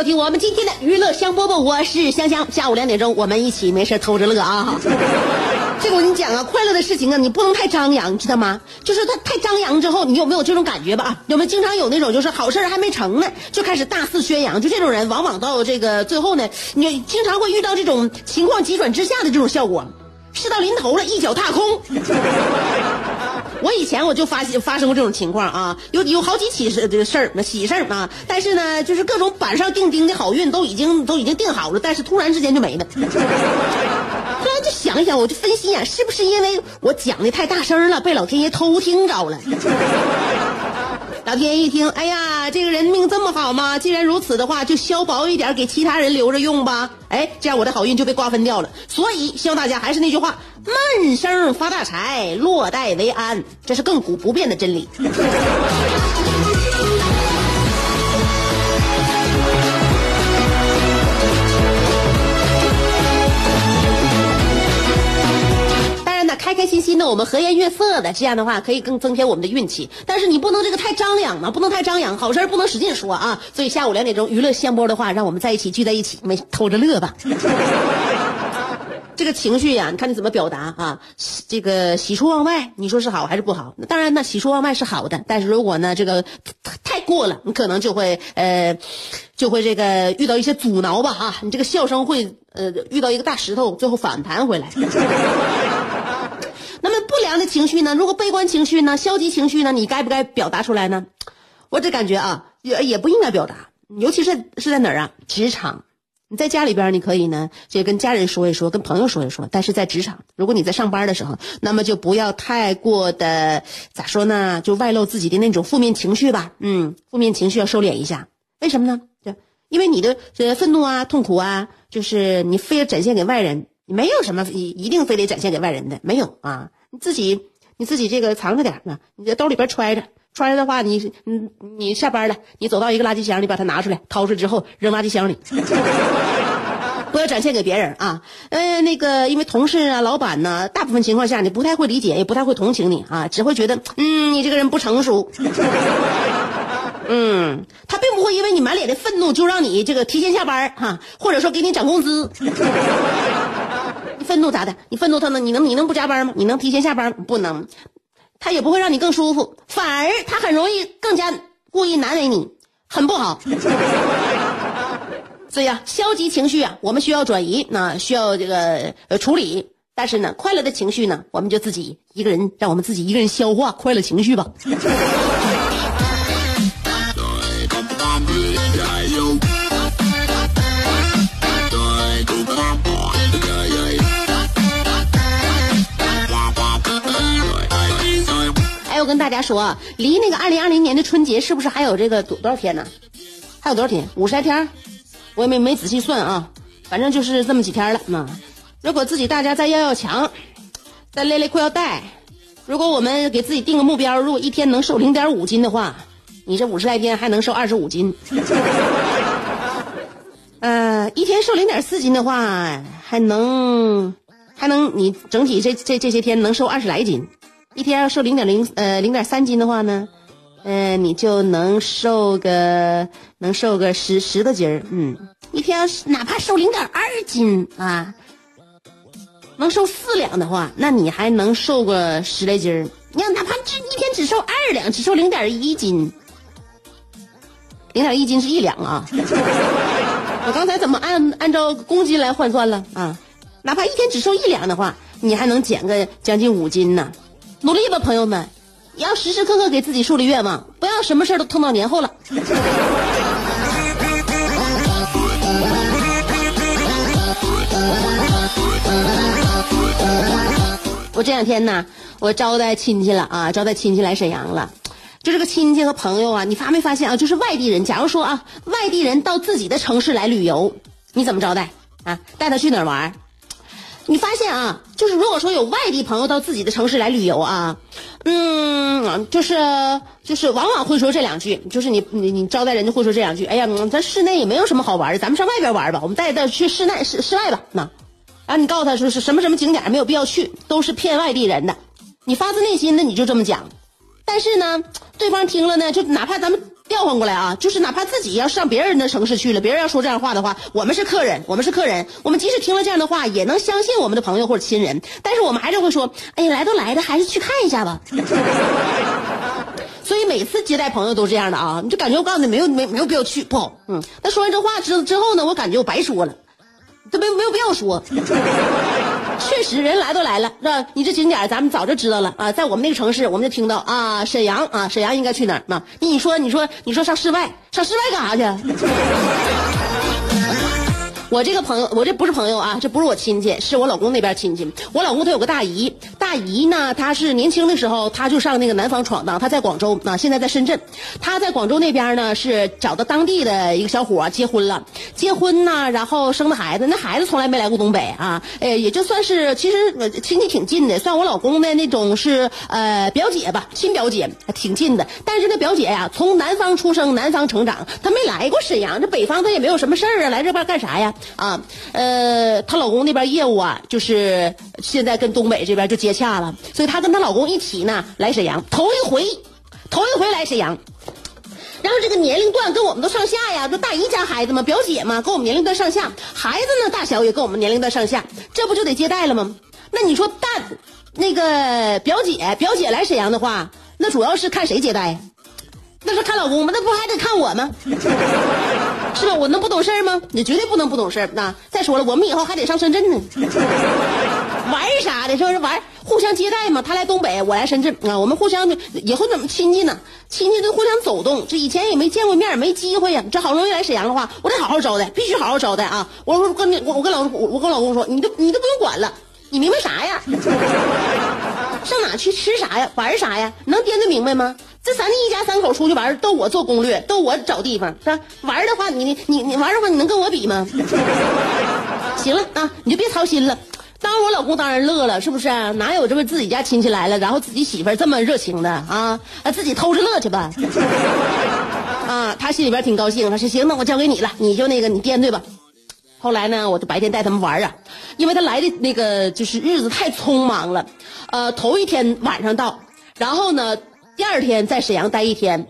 收听我们今天的娱乐香饽饽，我是香香。下午两点钟，我们一起没事偷着乐啊！这个我跟你讲啊，快乐的事情啊，你不能太张扬，你知道吗？就是他太张扬之后，你有没有这种感觉吧？啊，有没有经常有那种就是好事还没成呢，就开始大肆宣扬？就这种人，往往到这个最后呢，你经常会遇到这种情况急转直下的这种效果。事到临头了，一脚踏空。我以前我就发发生过这种情况啊，有有好几起事的事儿，那喜事儿啊，但是呢，就是各种板上钉钉的好运都已经都已经定好了，但是突然之间就没了。突然就想一想，我就分析呀、是不是因为我讲的太大声了，被老天爷偷听着了？老天一听，哎呀，这个人命这么好吗？既然如此的话，就削薄一点，给其他人留着用吧。哎，这样我的好运就被瓜分掉了。所以，希望大家还是那句话：闷声发大财，落袋为安，这是亘古不变的真理。我们和颜悦色的，这样的话可以更增添我们的运气。但是你不能这个太张扬嘛，不能太张扬，好事不能使劲说啊。所以下午两点钟娱乐香饽的话，让我们在一起聚在一起，没偷着乐吧。这个情绪呀，你看你怎么表达啊？这个喜出望外，你说是好还是不好？当然呢，喜出望外是好的，但是如果呢这个太过了，你可能就会呃，就会这个遇到一些阻挠吧啊，你这个笑声会呃遇到一个大石头，最后反弹回来。那么不良的情绪呢？如果悲观情绪呢？消极情绪呢？你该不该表达出来呢？我只感觉啊，也也不应该表达，尤其是是在哪儿啊？职场。你在家里边，你可以呢，就跟家人说一说，跟朋友说一说。但是在职场，如果你在上班的时候，那么就不要太过的咋说呢？就外露自己的那种负面情绪吧。嗯，负面情绪要收敛一下。为什么呢？就因为你的呃愤怒啊、痛苦啊，就是你非要展现给外人，没有什么一一定非得展现给外人的，没有啊。你自己你自己这个藏着点啊，你在兜里边揣着。揣着的话，你你，你下班了，你走到一个垃圾箱，你把它拿出来，掏出来之后扔垃圾箱里，不要展现给别人啊。呃，那个，因为同事啊、老板呢，大部分情况下你不太会理解，也不太会同情你啊，只会觉得嗯，你这个人不成熟。嗯，他并不会因为你满脸的愤怒就让你这个提前下班哈、或者说给你涨工资。愤怒咋的？你愤怒他呢你能你能不加班吗？你能提前下班？不能。他也不会让你更舒服，反而他很容易更加故意难为你，很不好。所以啊，消极情绪啊，我们需要转移，那需要这个处理。但是呢，快乐的情绪呢，我们就自己一个人，让我们自己一个人消化快乐情绪吧。说，离那个二零二零年的春节是不是还有这个多多少天呢？还有多少天？五十来天？我也没没仔细算啊，反正就是这么几天了。那如果自己大家再要要强，再勒勒裤腰带，如果我们给自己定个目标，如果一天能瘦零点五斤的话，你这五十来天还能瘦二十五斤。呃，一天瘦零点四斤的话，还能还能你整体这这这些天能瘦二十来斤。一天要瘦零点零呃零点三斤的话呢，呃，你就能瘦个能瘦个十十多斤儿，嗯，一天要是哪怕瘦零点二斤啊，能瘦四两的话，那你还能瘦个十来斤儿。你要，哪怕只一天只瘦二两，只瘦零点一斤，零点一斤是一两啊。我刚才怎么按按照公斤来换算了啊？哪怕一天只瘦一两的话，你还能减个将近五斤呢。努力吧，朋友们，要时时刻刻给自己树立愿望，不要什么事都拖到年后了。我这两天呢，我招待亲戚了啊，招待亲戚来沈阳了。就这个亲戚和朋友啊，你发没发现啊？就是外地人，假如说啊，外地人到自己的城市来旅游，你怎么招待啊？带他去哪儿玩？你发现啊，就是如果说有外地朋友到自己的城市来旅游啊，嗯，就是就是往往会说这两句，就是你你你招待人家会说这两句，哎呀，咱室内也没有什么好玩的，咱们上外边玩吧，我们带他去室内室室外吧，那。啊，你告诉他说是什么什么景点没有必要去，都是骗外地人的。你发自内心的你就这么讲，但是呢，对方听了呢，就哪怕咱们调换过来啊，就是哪怕自己要上别人的城市去了，别人要说这样话的话，我们是客人，我们是客人，我们即使听了这样的话，也能相信我们的朋友或者亲人，但是我们还是会说，哎呀，来都来了，还是去看一下吧。所以每次接待朋友都这样的啊，你就感觉我告诉你没有没没有必要去，不好。嗯，那说完这话之之后呢，我感觉我白说了。都没没有必要说，确实人来都来了，是吧？你这景点咱们早就知道了啊，在我们那个城市，我们就听到啊，沈阳啊，沈阳应该去哪儿嘛？你说，你说，你说上室外，上室外干啥去？我这个朋友，我这不是朋友啊，这不是我亲戚，是我老公那边亲戚。我老公他有个大姨，大姨呢，她是年轻的时候她就上那个南方闯荡，她在广州啊，现在在深圳。她在广州那边呢是找到当地的一个小伙结婚了，结婚呢，然后生的孩子，那孩子从来没来过东北啊，呃，也就算是其实亲戚挺近的，算我老公的那种是呃表姐吧，亲表姐，挺近的。但是那表姐呀，从南方出生，南方成长，她没来过沈阳，这北方她也没有什么事儿啊，来这边干啥呀？啊，呃，她老公那边业务啊，就是现在跟东北这边就接洽了，所以她跟她老公一起呢来沈阳，头一回，头一回来沈阳，然后这个年龄段跟我们都上下呀，就大姨家孩子嘛，表姐嘛，跟我们年龄段上下，孩子呢大小也跟我们年龄段上下，这不就得接待了吗？那你说大那个表姐表姐来沈阳的话，那主要是看谁接待？那是看老公吗？那不还得看我吗？是吧？我能不懂事吗？你绝对不能不懂事那再说了，我们以后还得上深圳呢，玩啥的？是不是玩？互相接待嘛。他来东北，我来深圳啊。我们互相以后怎么亲戚呢？亲戚都互相走动。这以前也没见过面，没机会呀。这好不容易来沈阳的话，我得好好招待，必须好好招待啊！我说跟我我跟老我我跟老公说，你都你都不用管了，你明白啥呀？上哪去吃啥呀？玩啥呀？能掂得明白吗？这咱一家三口出去玩，都我做攻略，都我找地方，是吧？玩的话，你你你玩的话，你能跟我比吗？行了啊，你就别操心了。当然我老公当然乐了，是不是？哪有这么自己家亲戚来了，然后自己媳妇这么热情的啊？啊，自己偷着乐去吧。啊，他心里边挺高兴，他说行，那我交给你了，你就那个你掂对吧。后来呢，我就白天带他们玩啊，因为他来的那个就是日子太匆忙了，呃，头一天晚上到，然后呢。第二天在沈阳待一天，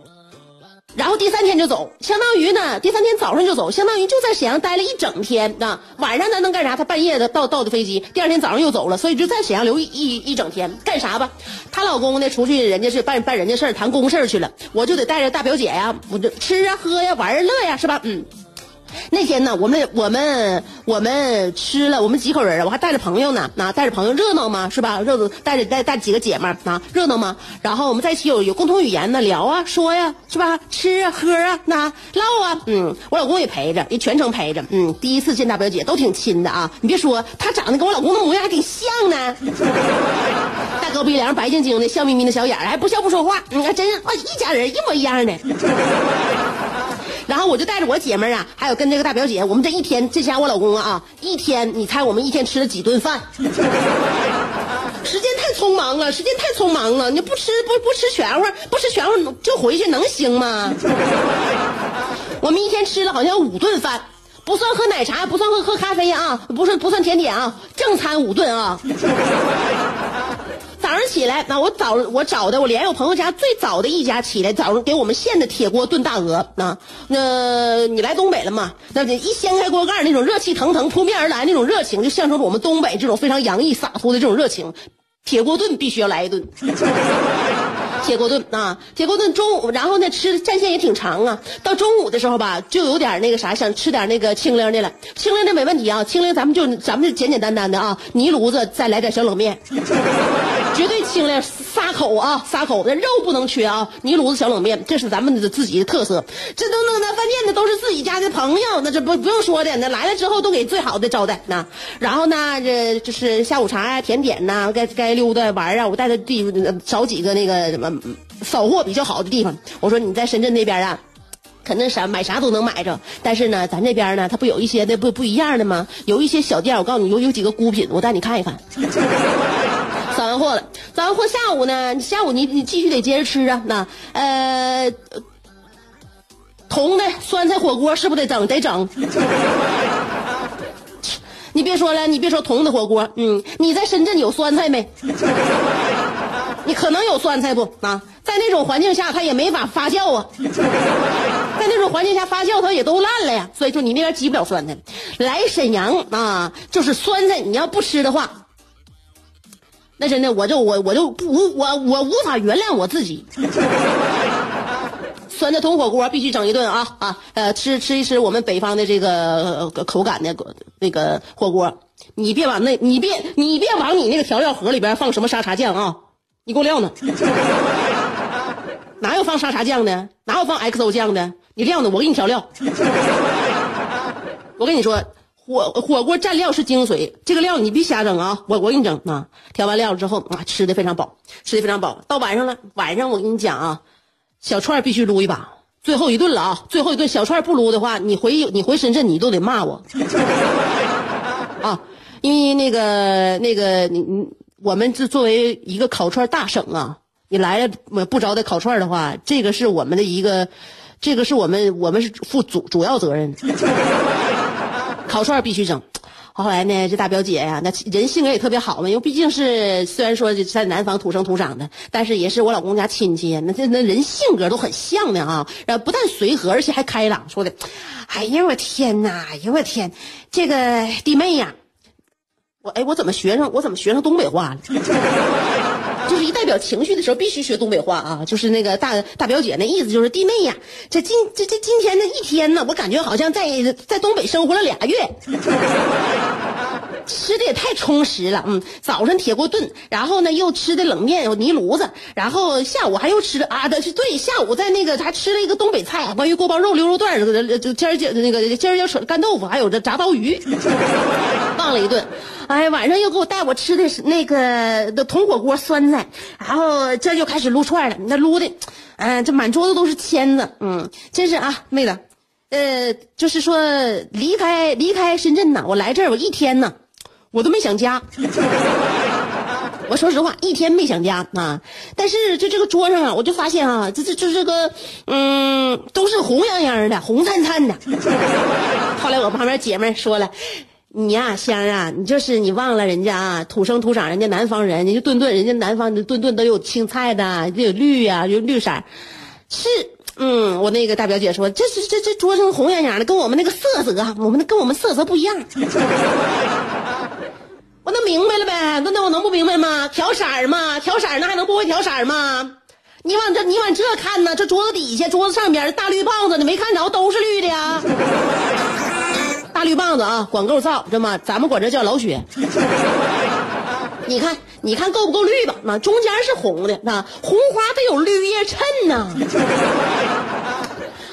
然后第三天就走，相当于呢，第三天早上就走，相当于就在沈阳待了一整天啊。晚上咱能干啥？他半夜的到到的飞机，第二天早上又走了，所以就在沈阳留一一一整天，干啥吧？她老公呢，出去人家是办办人家事儿，谈公事去了，我就得带着大表姐呀，我就吃啊喝呀玩儿乐呀，是吧？嗯。那天呢，我们我们我们吃了，我们几口人啊，我还带着朋友呢，啊，带着朋友热闹吗？是吧？热闹，带着带带几个姐们儿啊，热闹吗？然后我们在一起有有共同语言呢，聊啊，说呀，是吧？吃啊，喝啊，那唠啊，嗯，我老公也陪着，也全程陪着，嗯，第一次见大表姐都挺亲的啊，你别说，她长得跟我老公的模样还挺像呢，大高鼻梁，白晶晶的，笑眯眯的小眼，还不笑不说话，你看真是哇，一家人一模一样的。那我就带着我姐们啊，还有跟这个大表姐，我们这一天，这家我老公啊，一天，你猜我们一天吃了几顿饭？时间太匆忙了，时间太匆忙了，你不吃不不吃全乎，不吃全乎就回去能行吗？我们一天吃了好像五顿饭，不算喝奶茶，不算喝喝咖啡啊，不算不算甜点啊，正餐五顿啊。早上起来，那我早我找的我连我朋友家最早的一家起来，早上给我们现的铁锅炖大鹅。那那你来东北了吗？那一掀开锅盖，那种热气腾腾扑面而来那种热情，就象征着我们东北这种非常洋溢洒脱的这种热情。铁锅炖必须要来一顿。铁锅炖啊，铁锅炖中午，然后呢吃战线也挺长啊。到中午的时候吧，就有点那个啥，想吃点那个清灵的了。清灵的没问题啊，清灵咱们就咱们就简简单单的啊，泥炉子再来点小冷面，绝对清灵，撒口啊撒口，那肉不能缺啊。泥炉子小冷面，这是咱们的自己的特色。这都那那饭店的都是自己家的朋友，那这不不用说的，那来了之后都给最好的招待那。然后呢，这就是下午茶呀、甜点呐，该该溜达玩啊，我带他地找几个那个什么。扫货比较好的地方，我说你在深圳那边啊，肯定啥买啥都能买着。但是呢，咱这边呢，它不有一些的不不一样的吗？有一些小店，我告诉你有有几个孤品，我带你看一看。完货了，扫完货下午呢，下午你你继续得接着吃啊。那呃，铜的酸菜火锅是不是得整得整？你别说了，你别说铜的火锅，嗯，你在深圳有酸菜没？你可能有酸菜不啊？在那种环境下，它也没法发酵啊。在那种环境下发酵，它也都烂了呀。所以说你那边积不了酸菜。来沈阳啊，就是酸菜，你要不吃的话，那真的我就我我就不无我我无法原谅我自己。酸菜铜火锅必须整一顿啊啊！呃，吃吃一吃我们北方的这个口感的那个火锅。你别往那，你别你别往你那个调料盒里边放什么沙茶酱啊！你给我撂呢？哪有放沙茶酱的？哪有放 XO 酱的？你撂呢？我给你调料。我跟你说，火火锅蘸料是精髓，这个料你别瞎整啊！我我给你整啊！调完料之后啊，吃的非常饱，吃的非常饱。到晚上了，晚上我跟你讲啊，小串必须撸一把，最后一顿了啊！最后一顿小串不撸的话，你回你回深圳你都得骂我 啊！因为那个那个你你。我们这作为一个烤串大省啊，你来了不招待烤串的话，这个是我们的一个，这个是我们我们是负主主要责任。烤串必须整。后来呢，这大表姐呀，那人性格也特别好嘛，因为毕竟是虽然说在南方土生土长的，但是也是我老公家亲戚，那这那人性格都很像的啊。然后不但随和，而且还开朗，说的，哎呀我天哪，哎呀我天，这个弟妹呀。我哎，我怎么学上？我怎么学上东北话了？就是一代表情绪的时候必须学东北话啊！就是那个大大表姐那意思，就是弟妹呀，这今这这今天这一天呢，我感觉好像在在东北生活了俩月。吃的也太充实了，嗯，早上铁锅炖，然后呢又吃的冷面有泥炉子，然后下午还又吃啊的是对，下午在那个还吃了一个东北菜，关于锅包肉、溜肉段儿、尖儿尖那个尖儿尖干豆腐，还有这炸刀鱼，忘了一顿。哎，晚上又给我带我吃的是那个的铜火锅酸菜，然后这就开始撸串了，那撸的，嗯，这满桌子都是签子，嗯，真是啊，妹子，呃，就是说离开离开深圳呐，我来这儿我一天呐。我都没想家，我说实话，一天没想家啊。但是就这个桌上啊，我就发现啊，这这就这个，嗯，都是红洋洋的，红灿灿的。后来我旁边姐妹说了，你呀，香啊，你就是你忘了人家啊，土生土长，人家南方人，你就顿顿人家南方顿顿都有青菜的，就有绿呀，有绿色。是，嗯，我那个大表姐说，这是这这桌上红洋洋的，跟我们那个色泽，我们跟我们色泽不一样。我那明白了呗，那那我能不明白吗？调色儿嘛，调色儿那还能不会调色儿吗？你往这你往这看呢，这桌子底下、桌子上边大绿棒子，你没看着都是绿的呀。大绿棒子啊，管够造，知道吗？咱们管这叫老雪。你看，你看够不够绿吧？那中间是红的，那红花得有绿叶衬呢。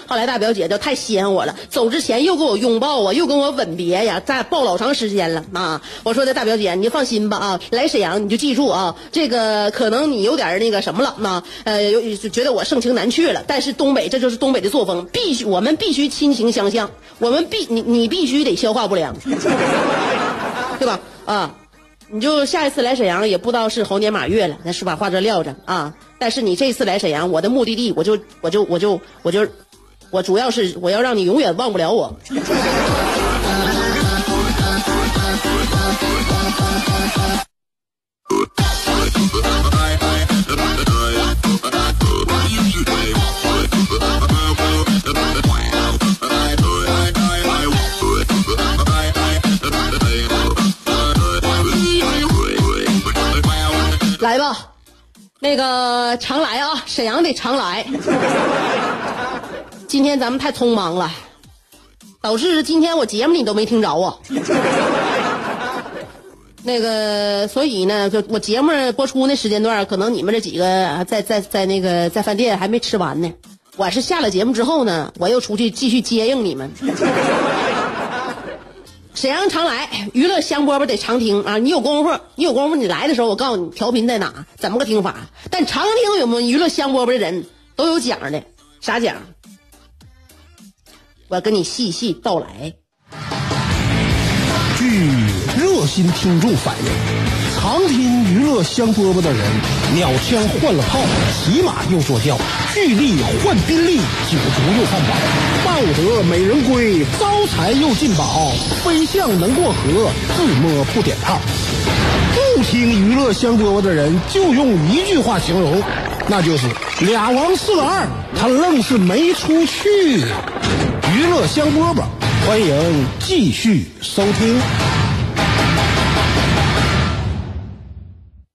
后来大表姐就太稀罕我了，走之前又给我拥抱啊，又跟我吻别呀，再抱老长时间了啊！我说的大表姐，你就放心吧啊，来沈阳你就记住啊，这个可能你有点那个什么了啊，呃，有觉得我盛情难却了，但是东北这就是东北的作风，必须我们必须亲情相向，我们必你你必须得消化不良，对吧？啊，你就下一次来沈阳也不知道是猴年马月了，那是把话这撂着啊。但是你这次来沈阳，我的目的地我就我就我就我就。我主要是我要让你永远忘不了我。来吧。那个常来啊，沈阳得常来。今天咱们太匆忙了，导致今天我节目你都没听着啊。那个，所以呢，就我节目播出那时间段，可能你们这几个在在在那个在饭店还没吃完呢。我是下了节目之后呢，我又出去继续接应你们。沈阳常来，娱乐香饽饽得常听啊！你有功夫，你有功夫，你来的时候，我告诉你调频在哪，怎么个听法。但常听我们娱乐香饽饽的人都有奖的，啥奖？我跟你细细道来。据热心听众反映，常听娱乐香饽饽的人，鸟枪换了炮，骑马又坐轿，巨力换宾利，酒足又饭饱，抱得美人归，招财又进宝，飞象能过河，自摸不点炮。不听娱乐香饽饽的人，就用一句话形容，那就是俩王四个二，他愣是没出去。娱乐香饽饽，欢迎继续收听。